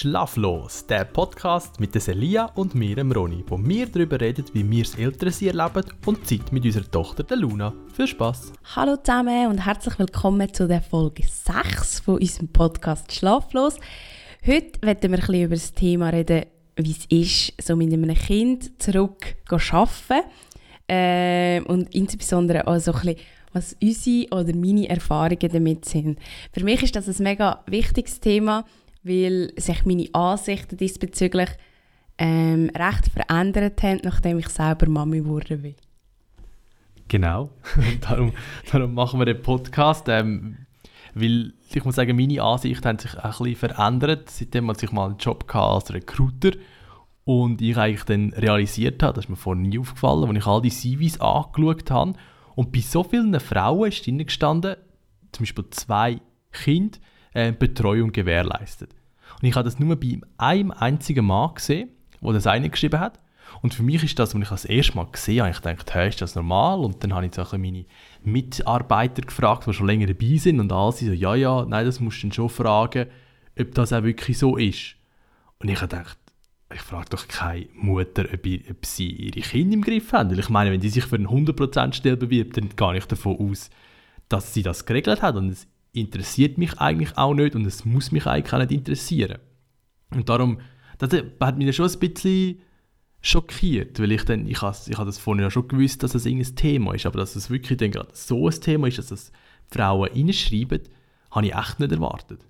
Schlaflos, der Podcast mit der Celia und mir, Ronny, wo wir darüber reden, wie wir das Elternsein erleben und Zeit mit unserer Tochter, der Luna. Viel Spaß! Hallo zusammen und herzlich willkommen zu der Folge 6 von unserem Podcast Schlaflos. Heute werden wir ein bisschen über das Thema reden, wie es ist, so mit einem Kind zurück zu arbeiten. Äh, und insbesondere auch so ein bisschen, was unsere oder meine Erfahrungen damit sind. Für mich ist das ein mega wichtiges Thema, weil sich meine Ansichten diesbezüglich ähm, recht verändert haben, nachdem ich selber Mami geworden bin. Genau, darum, darum machen wir den Podcast, ähm, weil ich muss sagen, meine Ansichten haben sich ein bisschen verändert, seitdem ich mal einen Job als Recruiter und ich eigentlich dann realisiert habe, das ist mir vorher nie aufgefallen, als ich all die CVs angeschaut habe. Und bei so vielen Frauen ist drin gestanden, zum Beispiel zwei Kinder, äh, Betreuung gewährleistet. Und ich habe das nur bei einem einzigen Mann gesehen, der das eine geschrieben hat. Und für mich ist das, als ich das erste Mal gesehen habe, ich gedacht, hey, ist das normal? Und dann habe ich so meine Mitarbeiter gefragt, die schon länger dabei sind und alle so, ja, ja, nein, das musst du dann schon fragen, ob das auch wirklich so ist. Und ich habe gedacht, ich frage doch keine Mutter, ob, ich, ob, sie ihre Kinder im Griff haben. Weil ich meine, wenn die sich für eine 100% Stelle bewirbt, dann gehe ich davon aus, dass sie das geregelt hat. Und es interessiert mich eigentlich auch nicht und es muss mich eigentlich auch nicht interessieren. Und darum, das hat mich schon ein bisschen schockiert, weil ich dann, ich habe ich das vorhin ja schon gewusst, dass das irgendein Thema ist, aber dass es wirklich dann gerade so ein Thema ist, dass das Frauen reinschreiben, habe ich echt nicht erwartet.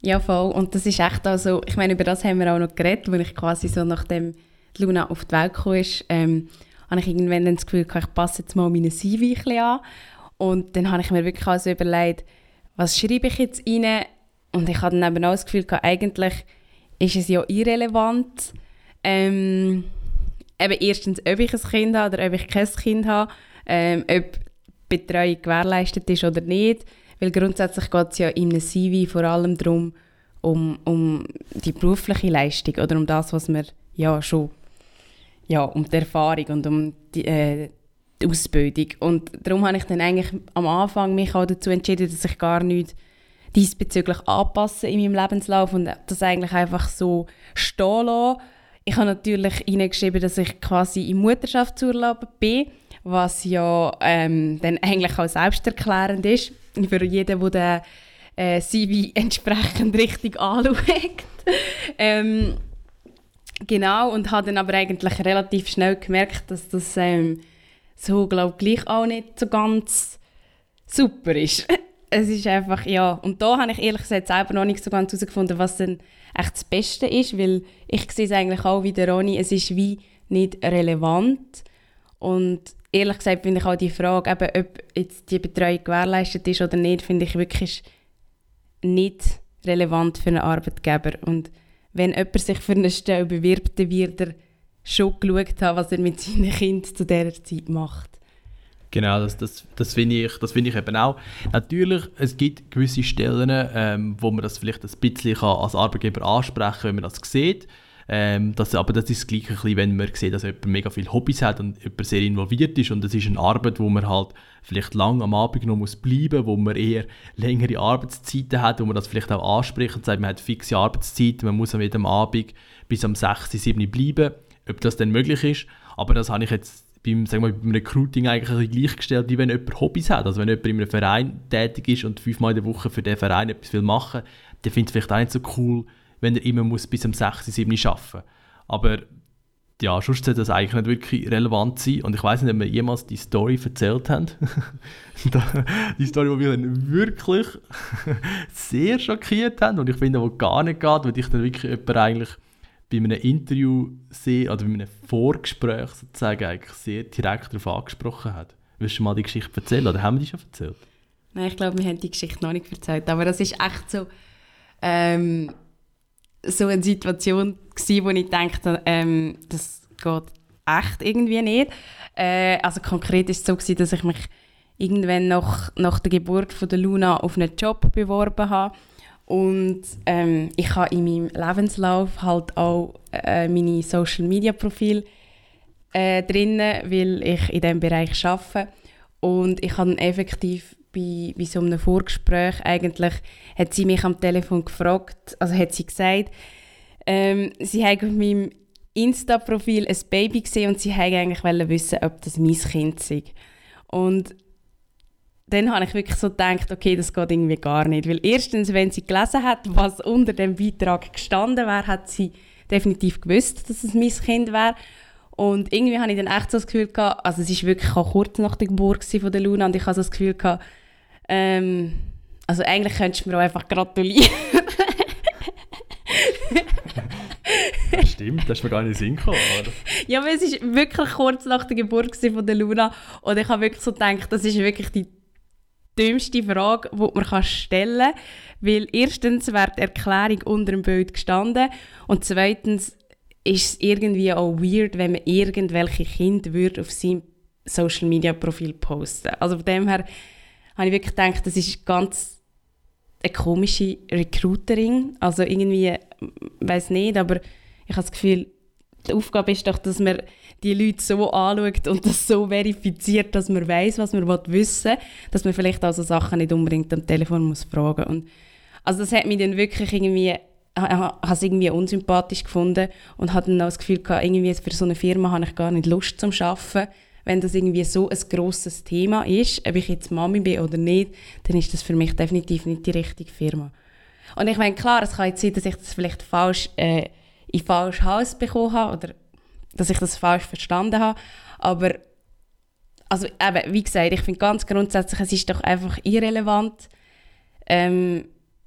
Ja, voll. Und das ist echt auch so, ich meine, über das haben wir auch noch geredet, weil ich quasi so nachdem Luna auf die Welt gekommen ist, ähm, habe ich irgendwann das Gefühl, ich passe jetzt mal meine CV ein bisschen an und dann habe ich mir wirklich also überlegt, was schreibe ich jetzt rein? Und ich hatte dann eben auch das Gefühl, eigentlich ist es ja irrelevant. Ähm, eben erstens, ob ich ein Kind habe oder ob ich kein Kind habe, ähm, ob Betreuung gewährleistet ist oder nicht. Weil grundsätzlich geht es ja in einem CV vor allem darum, um, um die berufliche Leistung oder um das, was man ja schon, ja, um die Erfahrung und um die, äh, die Ausbildung. Und darum habe ich dann eigentlich am Anfang mich auch dazu entschieden, dass ich gar nichts diesbezüglich anpasse in meinem Lebenslauf und das eigentlich einfach so stehen lasse. Ich habe natürlich hineingeschrieben, dass ich quasi im Mutterschaftsurlaub bin, was ja ähm, dann eigentlich auch selbsterklärend ist für jeden, der den äh, CV entsprechend richtig anschaut. ähm, genau, und habe dann aber eigentlich relativ schnell gemerkt, dass das ähm, so, glaube gleich auch nicht so ganz super ist. es ist einfach, ja, und da habe ich ehrlich gesagt selber noch nicht so ganz herausgefunden, was denn echt das Beste ist, weil ich sehe es eigentlich auch wie der Ronny, es ist wie nicht relevant. Und ehrlich gesagt finde ich auch die Frage, eben, ob jetzt die Betreuung gewährleistet ist oder nicht, finde ich wirklich nicht relevant für einen Arbeitgeber. Und wenn jemand sich für eine Stelle bewirbt, dann wird er schon geschaut haben, was er mit seinen Kindern zu dieser Zeit macht. Genau, das, das, das finde ich, find ich eben auch. Natürlich, es gibt gewisse Stellen, ähm, wo man das vielleicht ein bisschen als Arbeitgeber ansprechen kann, wenn man das sieht. Ähm, das, aber das ist das Gleiche, wenn man sieht, dass jemand mega viele Hobbys hat und jemand sehr involviert ist und das ist eine Arbeit, wo man halt vielleicht lang am Abend noch muss bleiben, wo man eher längere Arbeitszeiten hat, wo man das vielleicht auch anspricht und sagt, man hat fixe Arbeitszeiten, man muss am jedem Abend bis am 6, 7 bleiben ob das dann möglich ist. Aber das habe ich jetzt beim, sagen wir, beim Recruiting eigentlich gleichgestellt, wie wenn jemand Hobbys hat. Also wenn jemand in einem Verein tätig ist und fünfmal in der Woche für diesen Verein etwas will machen will, der findet es vielleicht auch nicht so cool, wenn er immer muss bis um 6, 7 arbeiten muss. Aber ja, sonst sollte das eigentlich nicht wirklich relevant sein. Und ich weiß nicht, ob wir jemals die Story erzählt haben. die Story, die mich dann wirklich sehr schockiert haben und ich finde, die gar nicht geht, weil ich dann wirklich jemand eigentlich bei einem Interview sehr, oder bei einem Vorgespräch sozusagen eigentlich sehr direkt darauf angesprochen hat. Willst du mal die Geschichte erzählen oder haben wir die schon erzählt? Nein, ich glaube, wir haben die Geschichte noch nicht erzählt, aber das ist echt so, ähm, so eine Situation gewesen, wo ich dachte, ähm, das geht echt irgendwie nicht. Äh, also konkret ist es so gewesen, dass ich mich irgendwann nach, nach der Geburt von der Luna auf einen Job beworben habe und ähm, ich habe in meinem Lebenslauf halt auch äh, meine Social Media Profil äh, drin, weil ich in diesem Bereich arbeite. Und ich habe effektiv bei, bei so einem Vorgespräch eigentlich, hat sie mich am Telefon gefragt, also hat sie gesagt, ähm, sie hat auf meinem Insta-Profil ein Baby gesehen und sie wollte eigentlich wissen, ob das mein Kind sei. Und dann habe ich wirklich so gedacht, okay, das geht irgendwie gar nicht. Weil erstens, wenn sie gelesen hat, was unter dem Beitrag gestanden wäre, hat sie definitiv gewusst, dass es mein Kind wäre. Und irgendwie habe ich dann echt so das Gefühl gehabt, also es war wirklich auch kurz nach der Geburt von der Luna und ich habe so das Gefühl gehabt, ähm, also eigentlich könntest du mir auch einfach gratulieren. das stimmt, das ist mir gar nicht Sinn gekommen, oder? Ja, aber es war wirklich kurz nach der Geburt von der Luna und ich habe wirklich so gedacht, das ist wirklich die dümmste Frage, die man stellen kann. Weil erstens wäre die Erklärung unter dem Bild gestanden und zweitens ist es irgendwie auch weird, wenn man irgendwelche Kinder auf seinem Social Media Profil posten. Also von dem her habe ich wirklich gedacht, das ist ganz eine komische Recruitering. Also irgendwie, weiß nicht, aber ich habe das Gefühl, die Aufgabe ist doch, dass man die Leute so anschaut und das so verifiziert, dass man weiß, was man wissen will, dass man vielleicht auch so Sachen nicht unbedingt am Telefon muss fragen und Also das hat mich dann wirklich irgendwie habe es irgendwie unsympathisch gefunden und hatte dann auch das Gefühl gehabt, irgendwie für so eine Firma habe ich gar nicht Lust zum Arbeiten. Wenn das irgendwie so ein grosses Thema ist, ob ich jetzt Mami bin oder nicht, dann ist das für mich definitiv nicht die richtige Firma. Und ich meine, klar, es kann jetzt sein, dass ich das vielleicht falsch äh, in falsch Haus bekommen habe oder dass ich das falsch verstanden habe. Aber also eben, wie gesagt, ich finde ganz grundsätzlich, es ist doch einfach irrelevant, ähm,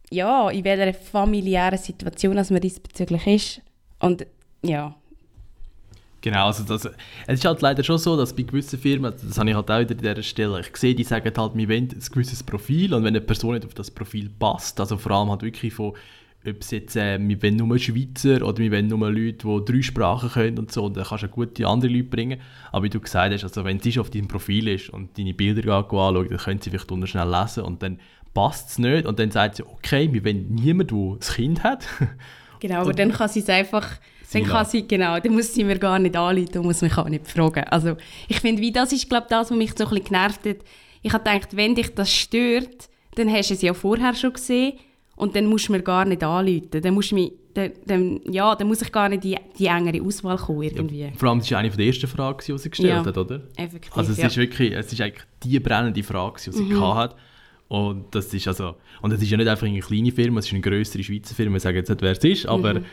ja, in welcher familiären Situation dass man diesbezüglich ist. Und ja. Genau, also das, es ist halt leider schon so, dass bei gewissen Firmen, das habe ich halt auch wieder an dieser Stelle, ich sehe, die sagen halt, wir wollen ein gewisses Profil und wenn eine Person nicht auf das Profil passt, also vor allem halt wirklich von ob es jetzt, äh, wir wollen nur Schweizer oder wir wollen nur Leute, die drei Sprachen können und so, und dann kannst du gute andere Leute bringen. Aber wie du gesagt hast, also wenn sie auf deinem Profil ist und deine Bilder anschaut, dann können sie vielleicht schnell lesen und dann passt es nicht und dann sagt sie, okay, wir wollen niemanden, der ein Kind hat. Genau, aber dann kann sie es einfach, dann kann sie, genau, dann muss sie mir gar nicht anrufen und muss mich auch nicht fragen. Also ich finde, wie das ist, glaube das, was mich so ein bisschen genervt hat. Ich habe gedacht, wenn dich das stört, dann hast du es ja vorher schon gesehen und dann musst du mir gar nicht anrufen. Dann, musst mich, dann, dann, ja, dann muss ich gar nicht die, die engere Auswahl kommen irgendwie. Ja, vor allem, das war eine der ersten Fragen, die sie gestellt ja, hat, oder? effektiv, Also es ja. ist wirklich, es ist eigentlich die brennende Frage, die sie mhm. hat. Und das ist also, und es ist ja nicht einfach eine kleine Firma, es ist eine größere Schweizer Firma, ich sage jetzt nicht, wer es ist, aber mhm.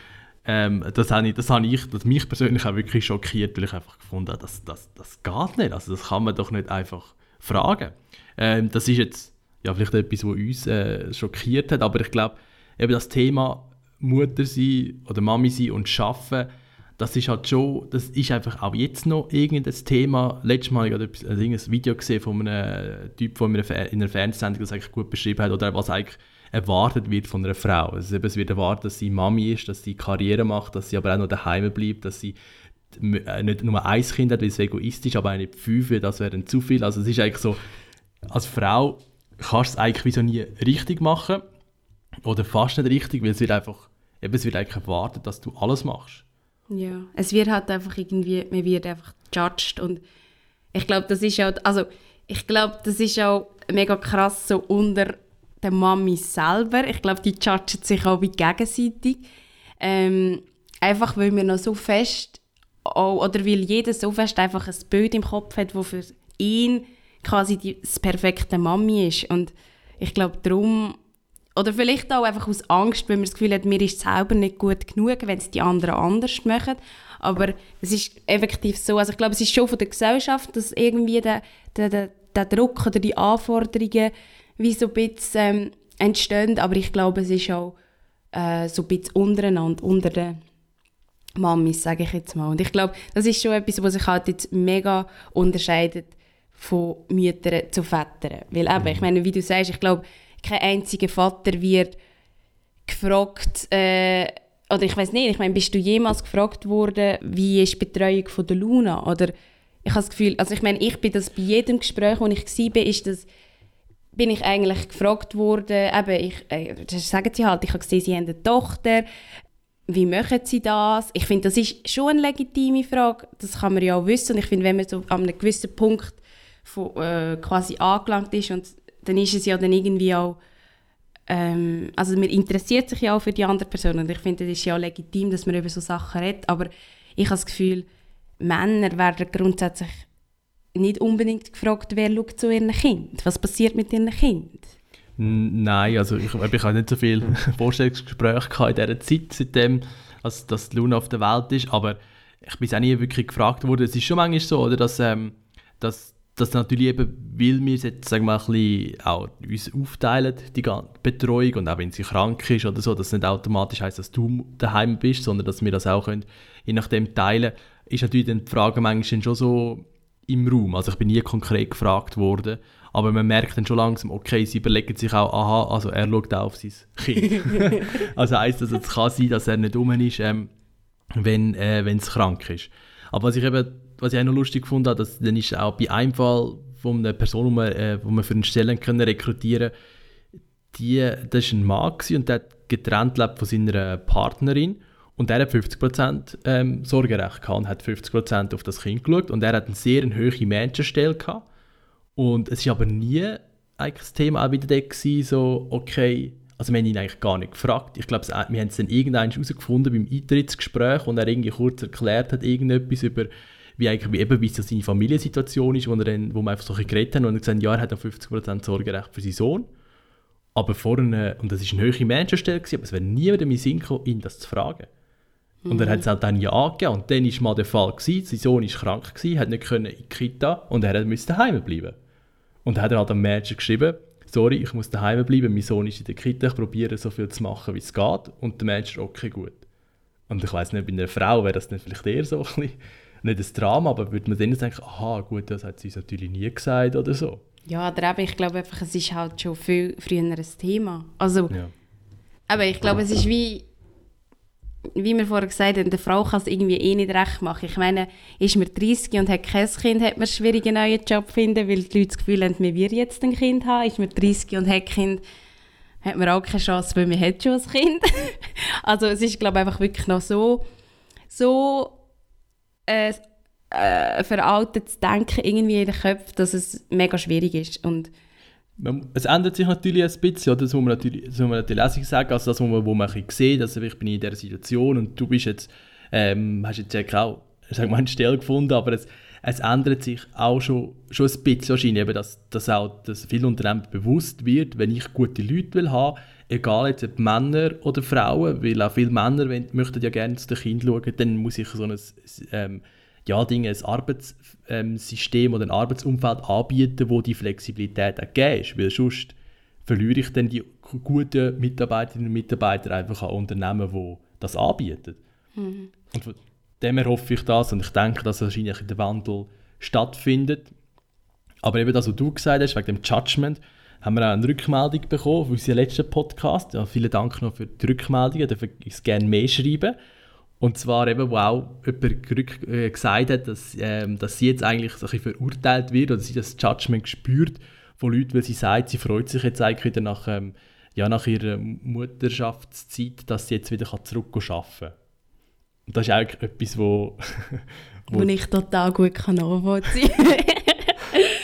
ähm, das habe ich, das habe ich, das mich persönlich auch wirklich schockiert, weil ich einfach gefunden habe, das, das, das geht nicht, also das kann man doch nicht einfach fragen. Ähm, das ist jetzt ja, vielleicht etwas, was uns äh, schockiert hat, aber ich glaube, eben das Thema Mutter sein oder Mami sein und arbeiten, das ist halt schon, das ist einfach auch jetzt noch irgendein Thema. Letztes Mal habe ich ein Video gesehen von einem Typ, der in einer Fernsehsendung das eigentlich gut beschrieben hat, oder was eigentlich erwartet wird von einer Frau. Also es wird erwartet, dass sie Mami ist, dass sie Karriere macht, dass sie aber auch noch daheim bleibt, dass sie äh, nicht nur ein Kind hat, weil es egoistisch ist, aber nicht fünf, das wäre dann zu viel. Also es ist eigentlich so, als Frau kannst es eigentlich so nie richtig machen. Oder fast nicht richtig, weil es wird einfach, eben, es wird eigentlich erwartet, dass du alles machst. Ja, es wird halt einfach irgendwie, man wird einfach judged und ich glaube, das ist auch, also ich glaube, das ist auch mega krass so unter der Mami selber. Ich glaube, die judgen sich auch wie gegenseitig. Ähm, einfach weil wir noch so fest, auch, oder weil jeder so fest einfach ein Bild im Kopf hat, wo für ihn quasi die, das perfekte Mami ist. Und ich glaube, darum, oder vielleicht auch einfach aus Angst, wenn man das Gefühl hat, mir ist es selber nicht gut genug, wenn es die anderen anders machen. Aber es ist effektiv so, also ich glaube, es ist schon von der Gesellschaft, dass irgendwie der, der, der, der Druck oder die Anforderungen wie so ein bisschen ähm, entstehen, aber ich glaube, es ist auch äh, so ein bisschen untereinander, unter den Mamis, sage ich jetzt mal. Und ich glaube, das ist schon etwas, was sich halt jetzt mega unterscheidet von Müttern zu Vätern. Weil eben, ich mhm. meine, wie du sagst, ich glaube, kein einziger Vater wird gefragt, äh, oder ich weiß nicht, ich meine, bist du jemals gefragt worden, wie ist die Betreuung von der Luna? Oder ich habe das Gefühl, also ich meine, ich bin das bei jedem Gespräch, wo ich war, ist das, bin ich eigentlich gefragt worden, eben, ich, äh, das sagen sie halt, ich habe gesehen, sie haben eine Tochter, wie machen sie das? Ich finde, das ist schon eine legitime Frage, das kann man ja auch wissen und ich finde, wenn man so an einem gewissen Punkt von, äh, quasi angelangt ist und dann ist es ja dann irgendwie auch, ähm, also man interessiert sich ja auch für die andere Person und ich finde, es ist ja legitim, dass man über so Sachen redet, aber ich habe das Gefühl, Männer werden grundsätzlich nicht unbedingt gefragt, wer schaut zu ihren Kind. Was passiert mit ihren Kind? Nein, also ich, ich habe nicht so viel Vorstellungsgespräche in dieser Zeit, seitdem als, dass Luna auf der Welt ist, aber ich bin auch nie wirklich gefragt worden. Es ist schon manchmal so, oder, dass, ähm, dass, dass natürlich eben, weil wir jetzt sagen wir, ein bisschen auch uns aufteilen, die Betreuung, und auch wenn sie krank ist oder so, dass es nicht automatisch heißt, dass du daheim bist, sondern dass wir das auch können, je nachdem teilen, ist natürlich dann die Frage manchmal schon so im Raum. Also ich bin nie konkret gefragt worden, aber man merkt dann schon langsam, okay, sie überlegen sich auch, aha, also er schaut auch auf sein Kind. also heisst das, es kann sein, dass er nicht um ist, ähm, wenn äh, es krank ist. Aber was ich eben, was ich auch noch lustig gefunden habe, dass, dann ist auch bei einem Fall von einer Person, die man, äh, man für eine Stelle können rekrutieren die, das war ein Mann und der hat getrennt lebt von seiner Partnerin und er hat 50% ähm, Sorgerecht gehabt und hat 50% auf das Kind geschaut und er hat eine sehr hohe Menschenstelle gehabt und es war aber nie eigentlich das Thema auch wieder gewesen, so, okay, also wir haben ihn eigentlich gar nicht gefragt. Ich glaube, wir haben es dann irgendwann herausgefunden beim Eintrittsgespräch und er irgendwie kurz erklärt hat, irgendetwas über, wie wie eben, wie so seine Familiensituation ist, wo, er dann, wo wir einfach so geredet haben und gesagt ja, er hat noch 50% Sorgerecht für seinen Sohn. Aber vorne, und das war eine hohe Menschenstelle, aber es wäre nie wieder mein Sinn gekommen, ihn das zu fragen. Und er hat es auch dann ja gegeben. Und dann war mal der Fall, gewesen, sein Sohn war krank, gewesen, hat nicht können in die Kita und er musste daheim bleiben. Und dann hat er halt am Manager geschrieben, sorry, ich muss daheim bleiben, mein Sohn ist in der Kita, ich probiere so viel zu machen, wie es geht. Und der Manager, okay, gut. Und ich weiß nicht, bei einer Frau wäre das nicht vielleicht eher so ein bisschen, nicht ein Drama, aber würde man dann denken, aha, gut, das hat sie uns natürlich nie gesagt oder so. Ja, aber ich glaube einfach, es ist halt schon viel früher ein Thema. Also, ja. aber ich glaube, es ist wie wie wir vorher gesagt haben, der Frau kann es irgendwie eh nicht recht machen. Ich meine, ist man 30 und hat kein Kind, hat man schwierig einen neuen Job finden, weil die Leute das Gefühl haben, wir wir jetzt ein Kind haben. Ist man 30 und hat Kind, hat man auch keine Chance, weil man hat schon ein Kind. also es ist, glaube ich, einfach wirklich noch so, so äh, äh, veraltet zu denken irgendwie in den Köpfen, dass es mega schwierig ist. Und es ändert sich natürlich ein bisschen, oder? das muss man natürlich, das muss man natürlich auch sagen, also das, wo man, wo man ein sieht, also ich bin in dieser Situation und du bist jetzt, ähm, hast jetzt auch, sag mal, eine Stelle gefunden, aber es, es ändert sich auch schon, schon ein bisschen wahrscheinlich, eben, dass, dass auch dass vielen Unternehmen bewusst wird, wenn ich gute Leute will haben, egal jetzt ob Männer oder Frauen, weil auch viele Männer wenn, möchten ja gerne zu den Kindern schauen, dann muss ich so ein ähm, ja, Dinge, ein Arbeitssystem oder ein Arbeitsumfeld anbieten, wo die Flexibilität auch gegeben ist. Weil sonst verliere ich dann die guten Mitarbeiterinnen und Mitarbeiter einfach an Unternehmen, die das anbieten. Mhm. Und dem her hoffe ich das und ich denke, dass wahrscheinlich der Wandel stattfindet. Aber eben das, was du gesagt hast, wegen dem Judgment, haben wir auch eine Rückmeldung bekommen für unseren letzten Podcast. Ja, vielen Dank noch für die Rückmeldungen, darf es gerne mehr schreiben. Und zwar eben, wo auch jemand äh, gesagt hat, dass, ähm, dass sie jetzt eigentlich so ein verurteilt wird oder sie das Judgment spürt von Leuten, weil sie sagt, sie freut sich jetzt eigentlich wieder nach, ähm, ja, nach ihrer Mutterschaftszeit, dass sie jetzt wieder zurückgehen kann. Und das ist eigentlich etwas, wo... wo, wo ich total gut kann nachvollziehen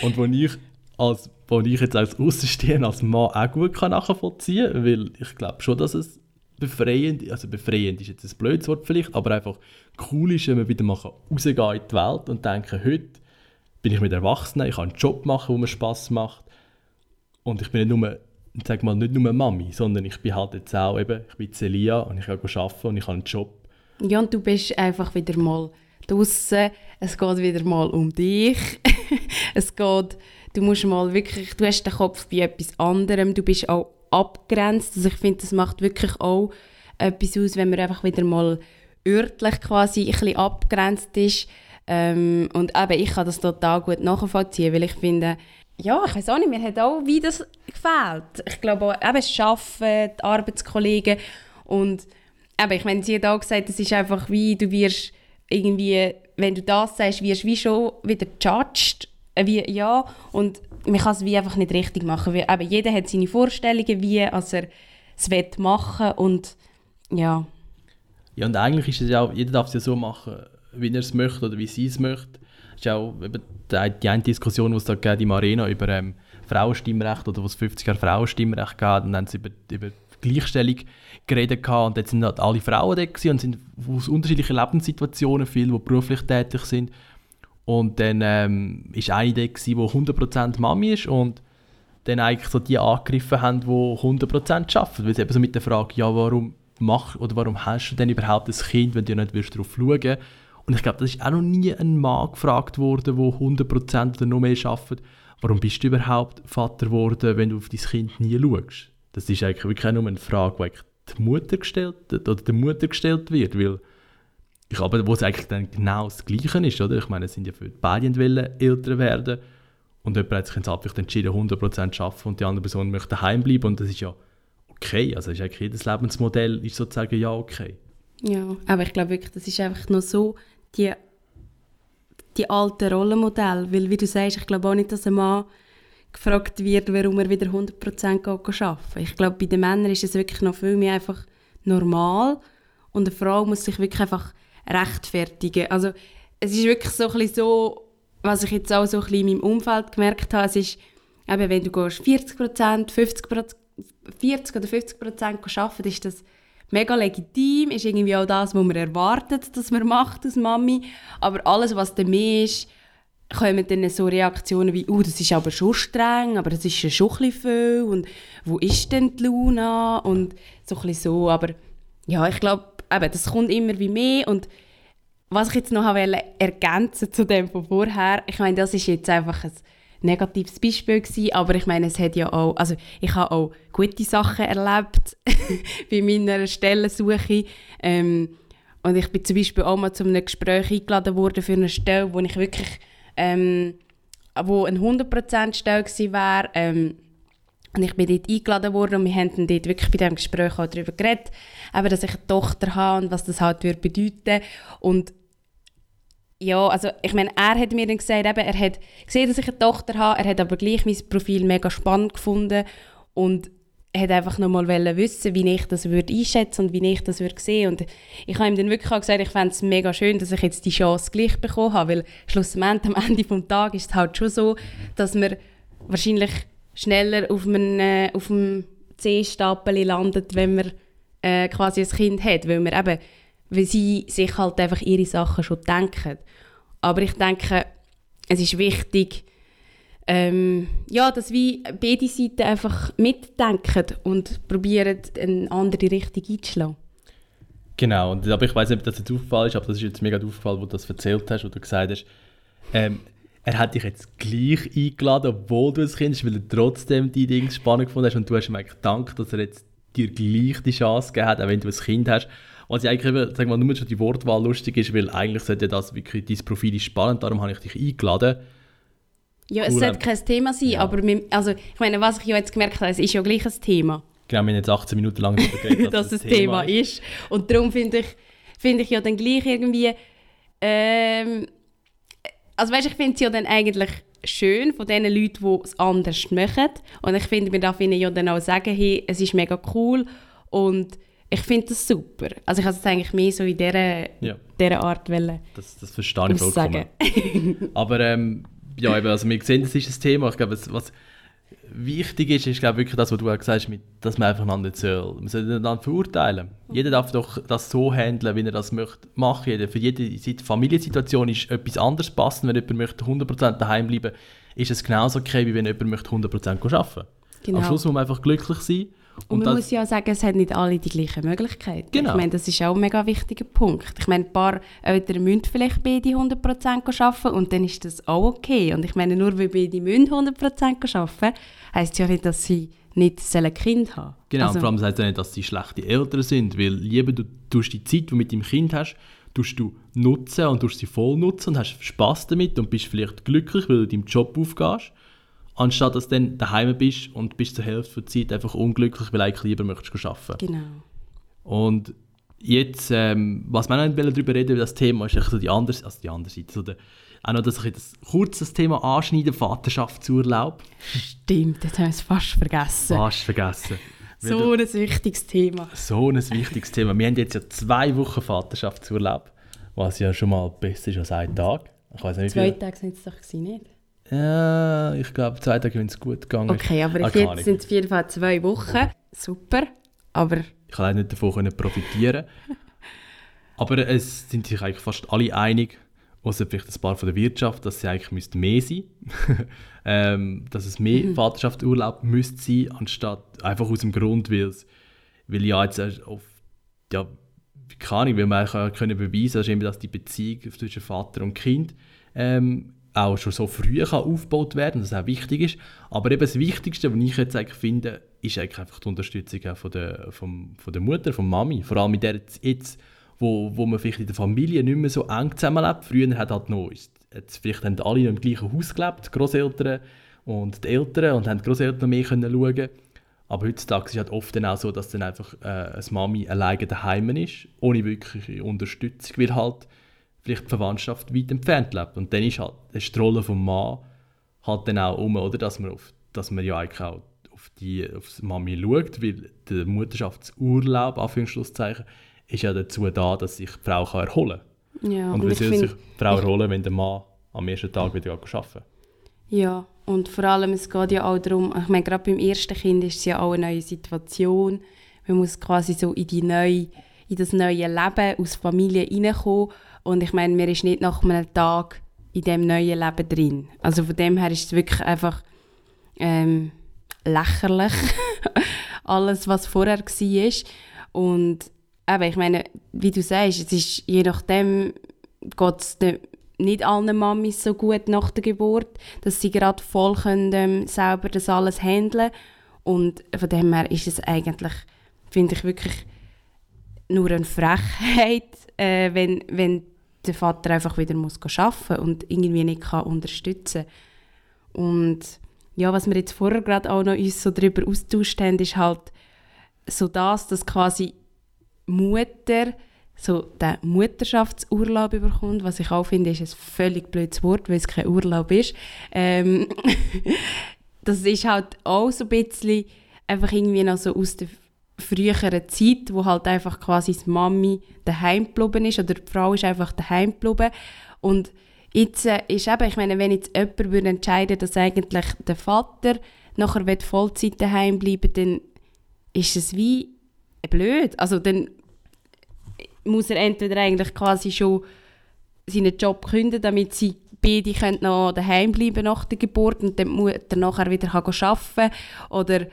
Und wo ich, als, wo ich jetzt als Außenstehender, als Mann auch gut kann nachvollziehen kann, weil ich glaube schon, dass es befreiend, also befreiend ist jetzt ein blödes Wort vielleicht, aber einfach cool ist, wenn man wieder mal rausgehen in die Welt und denken, heute bin ich mit Erwachsenen, ich kann einen Job machen, der mir Spass macht und ich bin nicht nur, sag mal, nicht nur Mami, sondern ich bin halt jetzt auch eben, ich bin Celia und ich kann arbeiten und ich habe einen Job. Ja, und du bist einfach wieder mal draußen, es geht wieder mal um dich, es geht, du musst mal wirklich, du hast den Kopf bei etwas anderem, du bist auch abgrenzt. Also ich finde, das macht wirklich auch etwas aus, wenn man einfach wieder mal örtlich quasi ein bisschen abgrenzt ist. Ähm, und eben, ich kann das total gut nachvollziehen, weil ich finde, ja, ich weiß auch nicht, mir hat auch wie das gefällt. Ich glaube auch, eben das Arbeiten, die Arbeitskollegen und eben, ich meine, sie hat auch gesagt, es ist einfach wie, du wirst irgendwie, wenn du das sagst, wirst du wie schon wieder judged, äh, wie, ja, und man kann es wie einfach nicht richtig machen. Weil eben jeder hat seine Vorstellungen, wie als er es machen und ja. Ja, und eigentlich ist es ja auch, jeder darf es ja so machen, wie er es möchte oder wie sie es möchte. Es ist auch eben die, die eine Diskussion, die es da gibt im Arena über ähm, Frauenstimmrecht oder wo es 50 Jahre Frauenstimmrecht gab und dann haben sie über, über Gleichstellung geredet gehabt. und jetzt sind halt alle Frauen da und sind aus unterschiedlichen Lebenssituationen, viele, die beruflich tätig sind und dann ähm, ist eine die, die 100% Mami ist und dann eigentlich so die angegriffen haben, die 100% arbeiten. Weil sie eben so mit der Frage, ja, warum mach, oder warum hast du denn überhaupt ein Kind, wenn du nicht willst, darauf schauen willst. Und ich glaube, das ist auch noch nie ein Mann gefragt worden, der 100% oder noch mehr arbeitet. Warum bist du überhaupt Vater geworden, wenn du auf dein Kind nie schaust? Das ist eigentlich wirklich nur eine Frage, die die Mutter gestellt oder der Mutter gestellt wird, weil ich glaube, wo es eigentlich dann genau das Gleiche ist, oder? Ich meine, es sind ja für beide wollen älter werden und jemand hat sich jetzt einfach entschieden, 100% zu arbeiten und die andere Person möchte daheim bleiben und das ist ja okay. Also ist eigentlich jedes Lebensmodell ist sozusagen ja okay. Ja, aber ich glaube wirklich, das ist einfach nur so die, die alten Rollenmodelle, weil wie du sagst, ich glaube auch nicht, dass ein Mann gefragt wird, warum er wieder 100% arbeiten Ich glaube, bei den Männern ist es wirklich noch viel mehr einfach normal und eine Frau muss sich wirklich einfach rechtfertigen. Also es ist wirklich so ein bisschen so, was ich jetzt auch so ein bisschen in meinem Umfeld gemerkt habe, es ist, eben, wenn du 40 50 40 oder 50 Prozent arbeiten, ist das mega legitim, ist irgendwie auch das, was man erwartet, dass man macht als Mami. Aber alles, was dann mehr ist, kommen dann so Reaktionen wie, oh, das ist aber schon streng, aber das ist ja schon ein viel. Und wo ist denn die Luna? Und so ein so, aber ja, ich glaube, das kommt immer wie mehr. Und was ich jetzt noch wollte ergänzen zu dem von vorher, ich meine, das ist jetzt einfach ein negatives Beispiel gewesen, aber ich meine, es hat ja auch, also ich habe auch gute Sachen erlebt bei meiner Stellensuche. Ähm, und ich bin zum Beispiel auch mal zu einem Gespräch eingeladen worden für eine Stelle, wo ich wirklich, ähm, wo eine 100% Stelle gewesen wäre ähm, und ich bin dort eingeladen worden und wir haben dann dort wirklich bei diesem Gespräch auch darüber geredet, eben, dass ich eine Tochter habe und was das halt würde bedeuten. Und ja, also ich meine, er hat mir dann gesagt, eben, er hat gesehen, dass ich eine Tochter habe, er hat aber gleich mein Profil mega spannend gefunden. Und hat einfach noch mal wissen, wie ich das würde einschätzen und wie ich das würde sehen und ich habe ihm dann wirklich gesagt, ich fände es mega schön, dass ich jetzt die Chance gleich bekommen habe, weil schlussendlich am Ende des Tages ist es halt schon so, dass man wahrscheinlich schneller auf einem, äh, auf einem C-Stapel landet, wenn man äh, quasi ein Kind hat, weil man eben weil sie sich halt einfach ihre Sachen schon denken. Aber ich denke, es ist wichtig, ähm, ja, dass wie beide Seiten einfach mitdenken und probieren, eine andere Richtung einzuschlagen. Genau, und, aber ich weiß nicht, ob das jetzt aufgefallen ist, aber das ist jetzt mega aufgefallen, wo du das erzählt hast, wo du gesagt hast, ähm, er hat dich jetzt gleich eingeladen, obwohl du ein Kind bist, weil er trotzdem die Dinge spannend gefunden hast und du hast ihm eigentlich gedankt, dass er jetzt dir gleich die Chance gegeben hat, auch wenn du ein Kind hast. Was ich eigentlich sagen wir nur schon die Wortwahl lustig ist, weil eigentlich sollte das wirklich, dein Profil ist spannend, darum habe ich dich eingeladen. Ja, es sollte kein Thema sein, ja. aber wir, also, ich meine, was ich ja jetzt gemerkt habe, es ist ja gleich ein Thema. Genau, wir haben jetzt 18 Minuten lang darüber geredet, dass, dass es ein Thema ist. Und darum finde ich, find ich ja dann gleich irgendwie, ähm, also weißt, ich finde es ja dann eigentlich schön von den Leuten, die es anders machen. Und ich finde, wir darf ihnen ja dann auch sagen, hey, es ist mega cool und ich finde das super. Also ich habe es eigentlich mehr so in dieser, ja. dieser Art wollen Das, das verstehe ich vollkommen. Aber ähm, ja, eben, also wir sehen, das ist ein Thema. Ich glaube, was wichtig ist, ist glaube wirklich das, was du auch gesagt hast, mit, dass man einfach einander soll. Man soll einander verurteilen. Jeder darf doch das so handeln, wie er das möchte machen. Jeder, für jede Familiensituation ist etwas anderes passend. Wenn jemand möchte 100% daheim bleiben, ist es genauso okay, wie wenn jemand möchte 100% arbeiten. Genau. Am Schluss muss man einfach glücklich sein und, und man muss ja sagen, es hat nicht alle die gleichen Möglichkeiten. Genau. Ich meine, das ist auch ein mega wichtiger Punkt. Ich meine, ein paar Eltern müssen vielleicht beide 100% arbeiten und dann ist das auch okay. Und ich meine, nur weil beide 100% arbeiten heisst ja nicht, dass sie nicht ein Kind haben Genau, also, und vor allem heisst es nicht, dass sie schlechte Eltern sind, weil lieber du tust die Zeit, die du mit deinem Kind hast, tust du nutzen und tust sie voll nutzen und hast Spaß damit und bist vielleicht glücklich, weil du deinem Job aufgehst anstatt dass du dann daheim bist und bist zur Hälfte der Zeit einfach unglücklich, weil du eigentlich lieber möchtest arbeiten. Genau. Und jetzt, ähm, was wir noch darüber reden, das Thema ist so die andere, also die andere Seite, so der, auch noch, dass ich das kurzes Thema anschneide, Vaterschaftsurlaub. Stimmt, das haben wir es fast vergessen. Fast vergessen. so ein wichtiges Thema. So ein wichtiges Thema. Wir haben jetzt ja zwei Wochen Vaterschaftsurlaub, was ja schon mal besser ist als ein Tag. Ich weiß nicht, Zwei Tage sind es doch nicht? Ja, ich glaube, zwei Tage, wenn es gut gegangen ist. Okay, aber Ah, jetzt sind es auf jeden Fall zwei Wochen. Super. Aber Ich kann leider nicht davon können profitieren. Aber es sind sich eigentlich fast alle einig, außer vielleicht ein paar von der Wirtschaft, dass sie eigentlich mehr sein ähm, dass es mehr Mhm. Vaterschaftsurlaub müsste sein, anstatt einfach aus dem Grund, weil es weil ja jetzt auf ja, keine Ahnung, weil man können beweisen dass, eben, dass die Beziehung zwischen Vater und Kind ähm, auch schon so früh kann aufgebaut werden, dass es auch wichtig ist. Aber eben das Wichtigste, was ich jetzt eigentlich finde, ist eigentlich einfach die Unterstützung auch von der, vom, von der Mutter, von Mami. Vor allem mit der jetzt- wo, wo man vielleicht in der Familie nicht mehr so eng zusammenlebt. Früher hat halt noch, jetzt vielleicht haben alle im gleichen Haus gelebt, die Großeltern und die Eltern, und haben die Großeltern mehr können schauen aber heutzutage ist es halt oft dann auch so, dass dann einfach äh, eine Mami alleine daheim ist, ohne wirkliche Unterstützung, weil halt vielleicht die Verwandtschaft weit entfernt lebt. Und dann ist halt ist die Rolle vom Mann halt dann auch um, oder? Dass man, auf, dass man ja eigentlich auch auf die, auf die Mami schaut, weil der Mutterschaftsurlaub, Anführungszeichen, ist ja dazu da, dass sich die Frau kann erholen kann. ja, und und wie soll sich die Frau erholen, wenn der Mann am ersten Tag wieder arbeiten? Ja, und vor allem, es geht ja auch darum, ich meine, gerade beim ersten Kind ist es ja auch eine neue Situation. Man muss quasi so in, die neue, in das neue Leben aus Familie reinkommen. Und ich meine, man ist nicht nach einem Tag in dem neuen Leben drin. Also von dem her ist es wirklich einfach ähm, lächerlich, alles, was vorher war. Und eben, ich meine, wie du sagst, es ist je nachdem, geht es nicht allen Mamis so gut nach der Geburt, dass sie gerade voll können, ähm, selber das alles handeln und von dem her ist es eigentlich, finde ich wirklich nur eine Frechheit, äh, wenn, wenn der Vater einfach wieder muss arbeiten und irgendwie nicht kann unterstützen und ja, was wir jetzt vorher gerade auch noch uns so darüber austauscht haben, ist halt so das, dass quasi Mutter so den Mutterschaftsurlaub bekommt, was ich auch finde, ist ein völlig blödes Wort, weil es kein Urlaub ist. Ähm, das ist halt auch so ein bisschen einfach irgendwie noch so aus der früheren Zeit, wo halt einfach quasi die Mami daheim geblieben ist oder die Frau ist einfach daheim geblieben und jetzt äh, ist eben, ich meine, wenn jetzt jemand würde entscheiden, dass eigentlich der Vater nachher will Vollzeit daheim bleiben, dann ist es wie blöd. Also dann muss er entweder eigentlich quasi schon seinen Job kündigen, damit sie beide können noch daheim bleiben nach der Geburt und dann die Mutter nachher wieder kann arbeiten Oder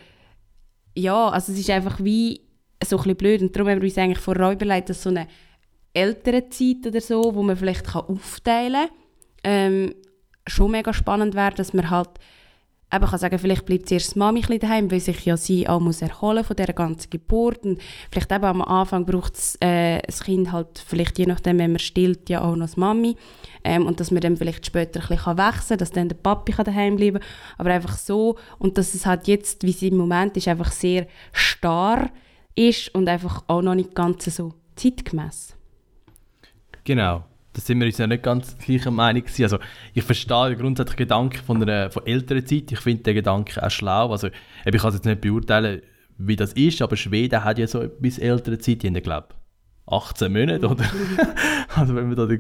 ja, also es ist einfach wie so ein bisschen blöd. Und darum haben wir uns eigentlich vorher überlegt, dass so eine ältere Zeit oder so, wo man vielleicht kann aufteilen kann, ähm, schon mega spannend wäre, dass man halt eben kann sagen, vielleicht bleibt zuerst die Mami ein daheim, weil sich ja sie auch muss erholen von dieser ganzen Geburt und vielleicht eben am Anfang braucht es, äh, das Kind halt vielleicht je nachdem, wenn man stillt, ja auch noch das Mami ähm, und dass man dann vielleicht später ein bisschen wechseln kann, dass dann der Papi kann daheim bleiben aber einfach so und dass es halt jetzt, wie es im Moment ist, einfach sehr starr ist und einfach auch noch nicht ganz so zeitgemäß. Genau. Da sind wir uns ja nicht ganz gleicher Meinung gewesen. Also ich verstehe den grundsätzlichen Gedanken von einer von älterer Zeit. Ich finde den Gedanken auch schlau. Also ich kann es jetzt nicht beurteilen, wie das ist, aber Schweden hat ja so etwas ältere Zeit, die haben, glaube 18 Monate, oder? also wenn man da, da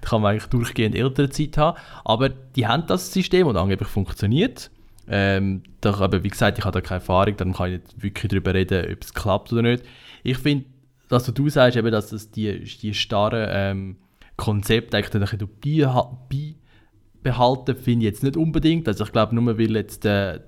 kann man eigentlich durchgehend ältere Zeit haben. Aber die haben das System und angeblich funktioniert. Ähm, da, aber wie gesagt, ich habe da keine Erfahrung, darum kann ich nicht wirklich darüber reden, ob es klappt oder nicht. Ich finde, dass du sagst, eben, dass das die, die starren ähm, Konzepte eigentlich ein bisschen beibehalten, finde ich jetzt nicht unbedingt. Also ich glaube, nur weil jetzt äh,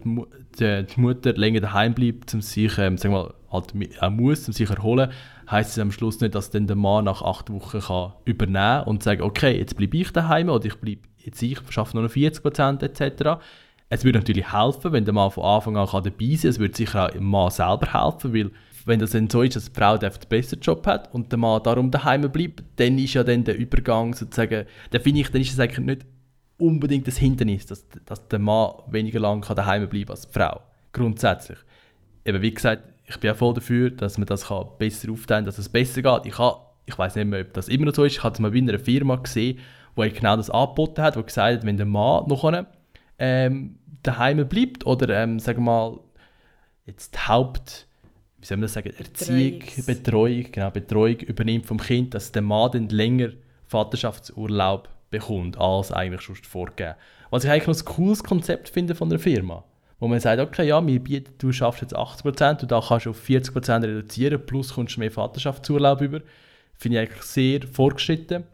die, die, Mutter länger daheim bleibt, um sich, ähm, sagen wir mal, halt auch muss, um sich erholen, heisst es am Schluss nicht, dass dann der Mann nach acht Wochen kann übernehmen und sagen, okay, jetzt bleibe ich daheim oder ich bleibe jetzt ich schaffe nur noch 40 Prozent etc. Es würde natürlich helfen, wenn der Mann von Anfang an dabei sein kann. Es würde sicher auch dem Mann selber helfen, weil wenn das dann so ist, dass die Frau den besseren Job hat und der Mann darum daheim bleibt, dann ist ja dann der Übergang sozusagen, dann finde ich, dann ist es eigentlich nicht unbedingt das Hindernis, dass, dass der Mann weniger lange daheim bleiben kann als die Frau. Grundsätzlich. Eben wie gesagt, ich bin ja voll dafür, dass man das kann besser aufteilen kann, dass es besser geht. Ich, ich weiß nicht mehr, ob das immer noch so ist. Ich habe es mal bei einer Firma gesehen, wo er genau das angeboten hat, wo gesagt hat, wenn der Mann noch ähm, daheim bleibt oder ähm, sagen wir mal jetzt die Haupt wie soll man das sagen, Erziehung, Betreuung, genau, Betreuung übernimmt vom Kind, dass der Mann dann länger Vaterschaftsurlaub bekommt, als eigentlich schon vorgegeben. Was ich eigentlich noch ein cooles Konzept finde von der Firma. Wo man sagt, okay, ja, wir bieten, du schaffst jetzt 80% und da kannst du auf 40% reduzieren, plus kommst du mehr Vaterschaftsurlaub über. Finde ich eigentlich sehr fortgeschritten.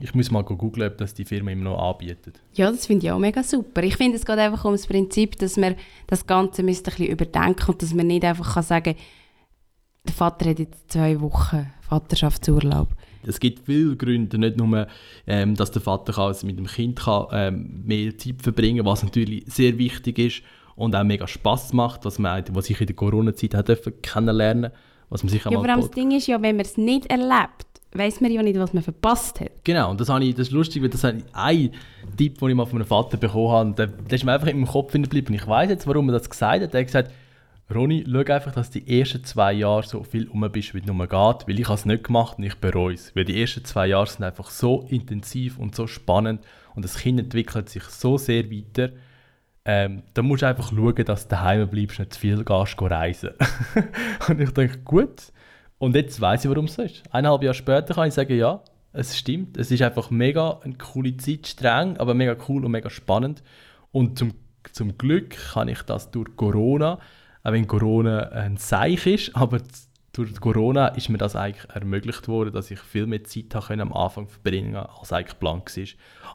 Ich muss mal googeln, ob das die Firma immer noch anbietet. Ja, das finde ich auch mega super. Ich finde, es geht einfach um das Prinzip, dass man das Ganze müsste ein bisschen überdenken und dass man nicht einfach kann sagen der Vater hat jetzt zwei Wochen Vaterschaftsurlaub. Es gibt viele Gründe, nicht nur, ähm, dass der Vater kann, mit dem Kind kann, ähm, mehr Zeit verbringen kann, was natürlich sehr wichtig ist und auch mega Spass macht, was, man, was ich in der Corona-Zeit kennenlernen was man sich Ja, aber das Ding ist ja, wenn man es nicht erlebt, weiß man ja nicht, was man verpasst hat. Genau, und das, habe ich, das ist lustig, weil das ist ein Tipp, den ich mal von meinem Vater bekommen habe, und der, der ist mir einfach in meinem Kopf geblieben. Ich weiß jetzt, warum er das gesagt hat. Er hat gesagt, Ronny, schau einfach, dass du die ersten zwei Jahre so viel um bist, wie es nur geht, weil ich es nicht gemacht und ich bereue es. Weil die ersten zwei Jahre sind einfach so intensiv und so spannend und das Kind entwickelt sich so sehr weiter. Ähm, da musst du einfach schauen, dass du daheim bleibst, nicht zu viel gehst, reisen. und ich denke, gut. Und jetzt weiß ich, warum es so ist. Eineinhalb Jahre später kann ich sagen, ja, es stimmt. Es ist einfach mega eine coole Zeit, streng, aber mega cool und mega spannend. Und zum, zum Glück kann ich das durch Corona auch wenn Corona ein Seich ist, aber durch Corona ist mir das eigentlich ermöglicht worden, dass ich viel mehr Zeit habe am Anfang verbringen als eigentlich geplant war.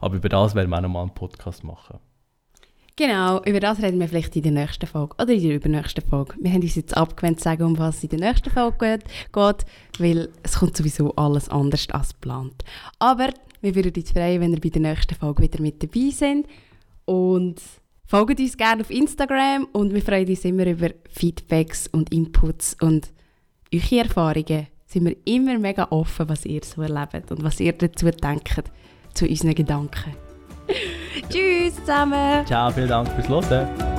Aber über das werden wir auch nochmal einen Podcast machen. Genau, über das reden wir vielleicht in der nächsten Folge oder in der übernächsten Folge. Wir haben uns jetzt abgewöhnt zu sagen, um was es in der nächsten Folge geht, weil es kommt sowieso alles anders als geplant. Aber wir würden uns freuen, wenn ihr bei der nächsten Folge wieder mit dabei seid. Und Folgt uns gerne auf Instagram und wir freuen uns immer über Feedbacks und Inputs und eure Erfahrungen. Sind wir immer mega offen, was ihr so erlebt und was ihr dazu denkt, zu unseren Gedanken. Tschüss zusammen! Ciao, vielen Dank fürs Hören!